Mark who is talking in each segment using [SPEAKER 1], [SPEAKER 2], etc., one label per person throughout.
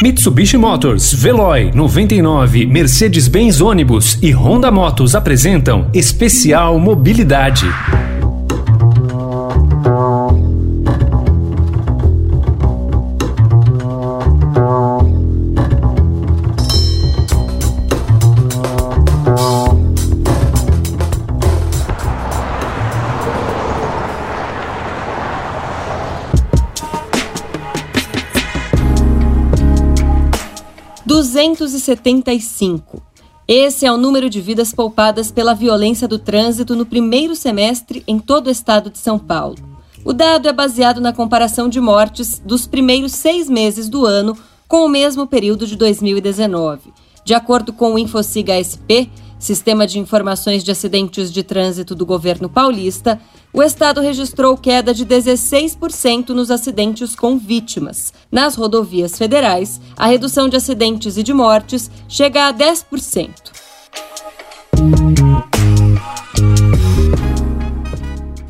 [SPEAKER 1] Mitsubishi Motors, Veloy 99, Mercedes-Benz ônibus e Honda Motos apresentam Especial Mobilidade.
[SPEAKER 2] 275. Esse é o número de vidas poupadas pela violência do trânsito no primeiro semestre em todo o estado de São Paulo. O dado é baseado na comparação de mortes dos primeiros seis meses do ano com o mesmo período de 2019. De acordo com o InfoSiga SP, Sistema de Informações de Acidentes de Trânsito do governo paulista, o estado registrou queda de 16% nos acidentes com vítimas. Nas rodovias federais, a redução de acidentes e de mortes chega a 10%.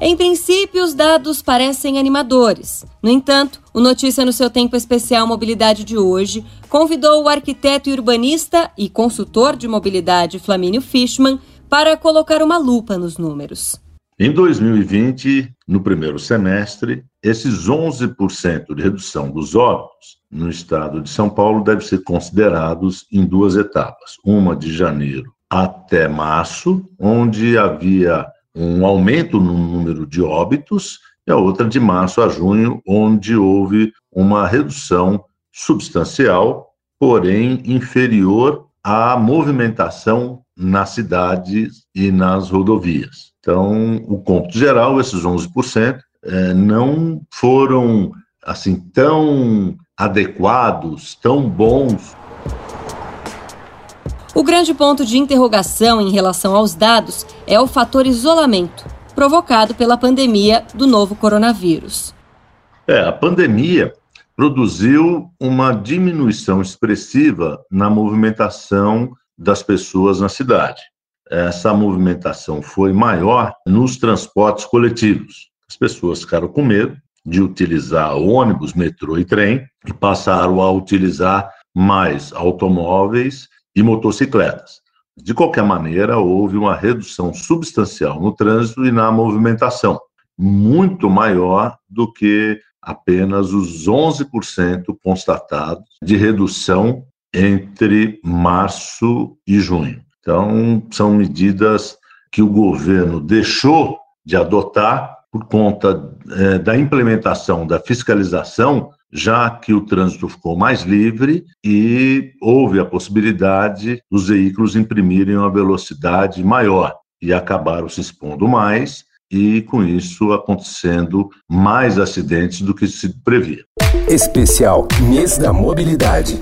[SPEAKER 2] Em princípio, os dados parecem animadores. No entanto, o Notícia no seu tempo especial Mobilidade de hoje convidou o arquiteto e urbanista e consultor de mobilidade Flamínio Fishman para colocar uma lupa nos números.
[SPEAKER 3] Em 2020, no primeiro semestre, esses 11% de redução dos óbitos no estado de São Paulo devem ser considerados em duas etapas. Uma de janeiro até março, onde havia um aumento no número de óbitos, e a outra de março a junho, onde houve uma redução substancial, porém inferior à movimentação nas cidades e nas rodovias. Então, o cômputo geral, esses 11%, é, não foram assim tão adequados, tão bons
[SPEAKER 2] o grande ponto de interrogação em relação aos dados é o fator isolamento, provocado pela pandemia do novo coronavírus.
[SPEAKER 3] É, a pandemia produziu uma diminuição expressiva na movimentação das pessoas na cidade. Essa movimentação foi maior nos transportes coletivos. As pessoas ficaram com medo de utilizar ônibus, metrô e trem e passaram a utilizar mais automóveis e motocicletas. De qualquer maneira, houve uma redução substancial no trânsito e na movimentação, muito maior do que apenas os 11% constatados de redução entre março e junho. Então, são medidas que o governo deixou de adotar por conta é, da implementação da fiscalização já que o trânsito ficou mais livre e houve a possibilidade dos veículos imprimirem uma velocidade maior e acabaram se expondo mais e com isso acontecendo mais acidentes do que se previa.
[SPEAKER 1] Especial Mês da Mobilidade.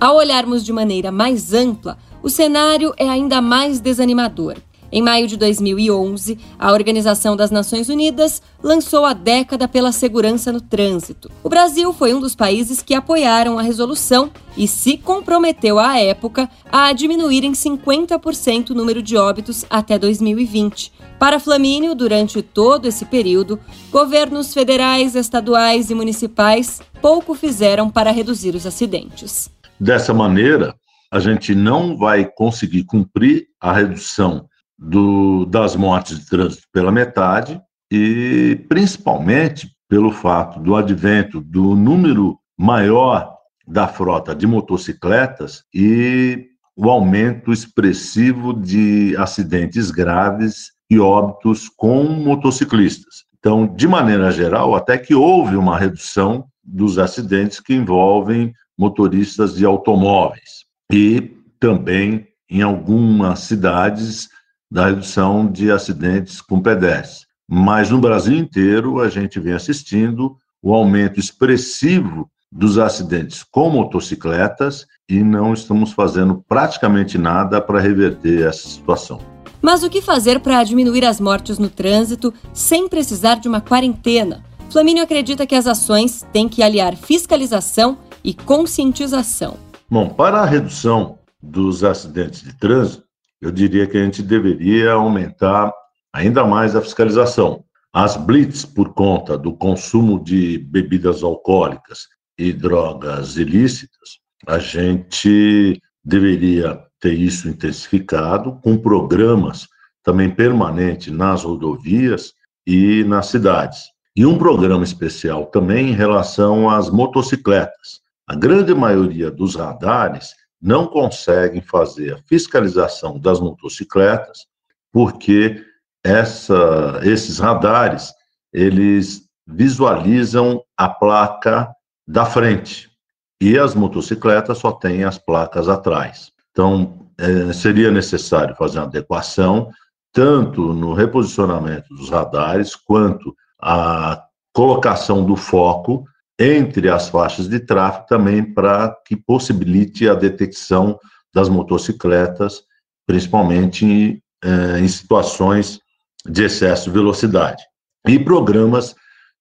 [SPEAKER 2] Ao olharmos de maneira mais ampla, o cenário é ainda mais desanimador. Em maio de 2011, a Organização das Nações Unidas lançou a Década pela Segurança no Trânsito. O Brasil foi um dos países que apoiaram a resolução e se comprometeu à época a diminuir em 50% o número de óbitos até 2020. Para Flamínio, durante todo esse período, governos federais, estaduais e municipais pouco fizeram para reduzir os acidentes.
[SPEAKER 3] Dessa maneira, a gente não vai conseguir cumprir a redução do, das mortes de trânsito pela metade e principalmente pelo fato do advento do número maior da frota de motocicletas e o aumento expressivo de acidentes graves e óbitos com motociclistas. Então, de maneira geral, até que houve uma redução dos acidentes que envolvem motoristas de automóveis e também em algumas cidades da redução de acidentes com pedestres. Mas no Brasil inteiro, a gente vem assistindo o aumento expressivo dos acidentes com motocicletas e não estamos fazendo praticamente nada para reverter essa situação.
[SPEAKER 2] Mas o que fazer para diminuir as mortes no trânsito sem precisar de uma quarentena? Flamínio acredita que as ações têm que aliar fiscalização e conscientização.
[SPEAKER 3] Bom, para a redução dos acidentes de trânsito, eu diria que a gente deveria aumentar ainda mais a fiscalização. as blitz por conta do consumo de bebidas alcoólicas e drogas ilícitas, a gente deveria ter isso intensificado com programas também permanentes nas rodovias e nas cidades. E um programa especial também em relação às motocicletas. A grande maioria dos radares não conseguem fazer a fiscalização das motocicletas porque essa, esses radares eles visualizam a placa da frente e as motocicletas só têm as placas atrás. Então, é, seria necessário fazer uma adequação tanto no reposicionamento dos radares quanto a colocação do foco entre as faixas de tráfego também para que possibilite a detecção das motocicletas, principalmente eh, em situações de excesso de velocidade. E programas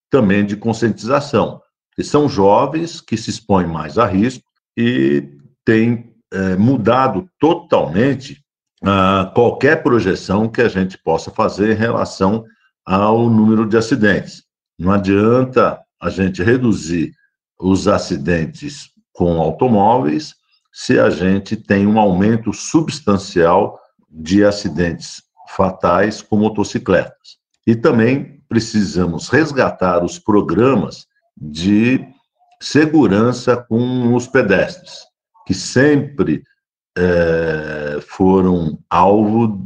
[SPEAKER 3] também de conscientização, que são jovens que se expõem mais a risco e têm eh, mudado totalmente ah, qualquer projeção que a gente possa fazer em relação ao número de acidentes. Não adianta a gente reduzir os acidentes com automóveis se a gente tem um aumento substancial de acidentes fatais com motocicletas. E também precisamos resgatar os programas de segurança com os pedestres, que sempre é, foram alvo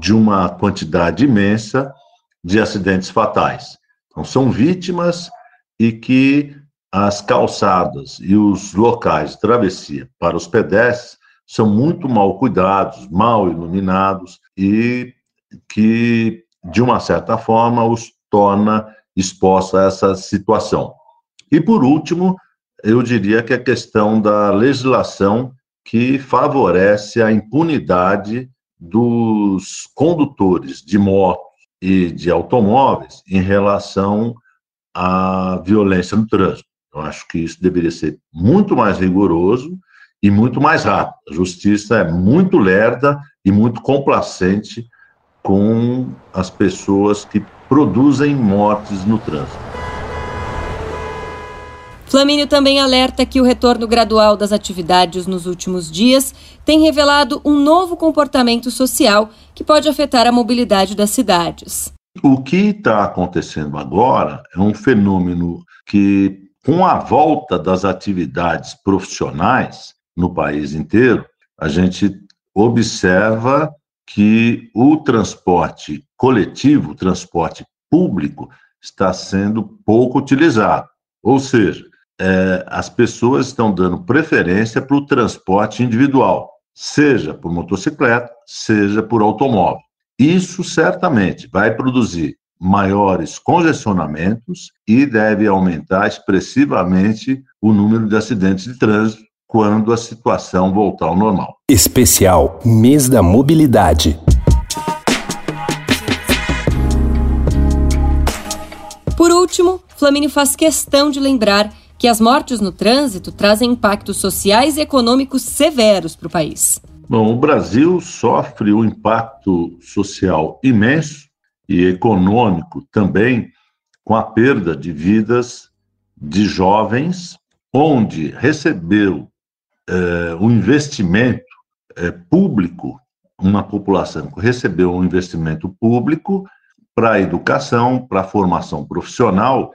[SPEAKER 3] de uma quantidade imensa de acidentes fatais. Então, são vítimas e que as calçadas e os locais de travessia para os pedestres são muito mal cuidados, mal iluminados e que, de uma certa forma, os torna expostos a essa situação. E, por último, eu diria que a questão da legislação que favorece a impunidade dos condutores de motos e de automóveis em relação à violência no trânsito. Eu acho que isso deveria ser muito mais rigoroso e muito mais rápido. A justiça é muito lerda e muito complacente com as pessoas que produzem mortes no trânsito.
[SPEAKER 2] Flamínio também alerta que o retorno gradual das atividades nos últimos dias tem revelado um novo comportamento social que pode afetar a mobilidade das cidades.
[SPEAKER 3] O que está acontecendo agora é um fenômeno que, com a volta das atividades profissionais no país inteiro, a gente observa que o transporte coletivo, o transporte público, está sendo pouco utilizado. Ou seja, é, as pessoas estão dando preferência para o transporte individual, seja por motocicleta, seja por automóvel. Isso certamente vai produzir maiores congestionamentos e deve aumentar expressivamente o número de acidentes de trânsito quando a situação voltar ao normal.
[SPEAKER 1] Especial Mês da Mobilidade.
[SPEAKER 2] Por último, Flamínio faz questão de lembrar que as mortes no trânsito trazem impactos sociais e econômicos severos para o país.
[SPEAKER 3] Bom, o Brasil sofre um impacto social imenso e econômico também com a perda de vidas de jovens, onde recebeu é, um investimento é, público, uma população que recebeu um investimento público para a educação, para a formação profissional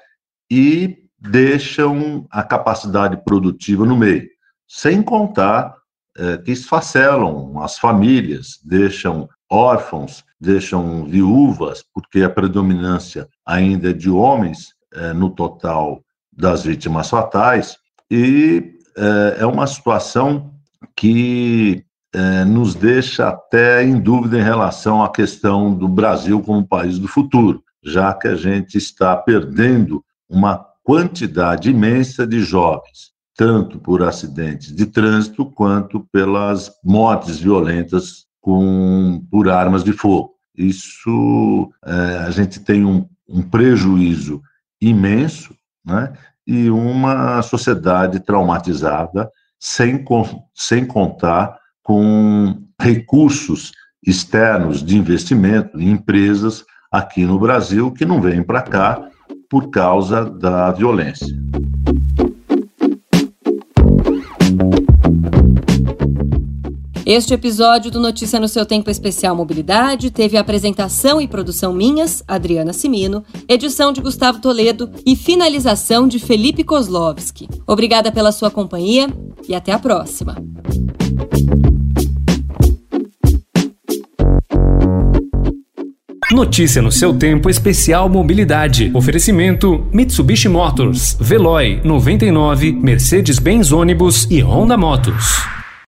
[SPEAKER 3] e deixam a capacidade produtiva no meio, sem contar é, que esfacelam as famílias, deixam órfãos, deixam viúvas, porque a predominância ainda é de homens é, no total das vítimas fatais, e é, é uma situação que nos deixa até em dúvida em relação à questão do Brasil como país do futuro, já que a gente está perdendo uma quantidade imensa de jovens, tanto por acidentes de trânsito quanto pelas mortes violentas com, por armas de fogo. Isso, é, a gente tem um, um prejuízo imenso, né? E uma sociedade traumatizada, sem, sem contar com recursos externos de investimento em empresas aqui no Brasil que não vêm para cá por causa da violência.
[SPEAKER 2] Este episódio do Notícia no seu Tempo Especial Mobilidade teve apresentação e produção minhas, Adriana Simino, edição de Gustavo Toledo e finalização de Felipe Kozlovski. Obrigada pela sua companhia e até a próxima.
[SPEAKER 1] Notícia no seu tempo especial mobilidade. Oferecimento Mitsubishi Motors, Veloy 99, Mercedes-Benz ônibus e Honda Motos.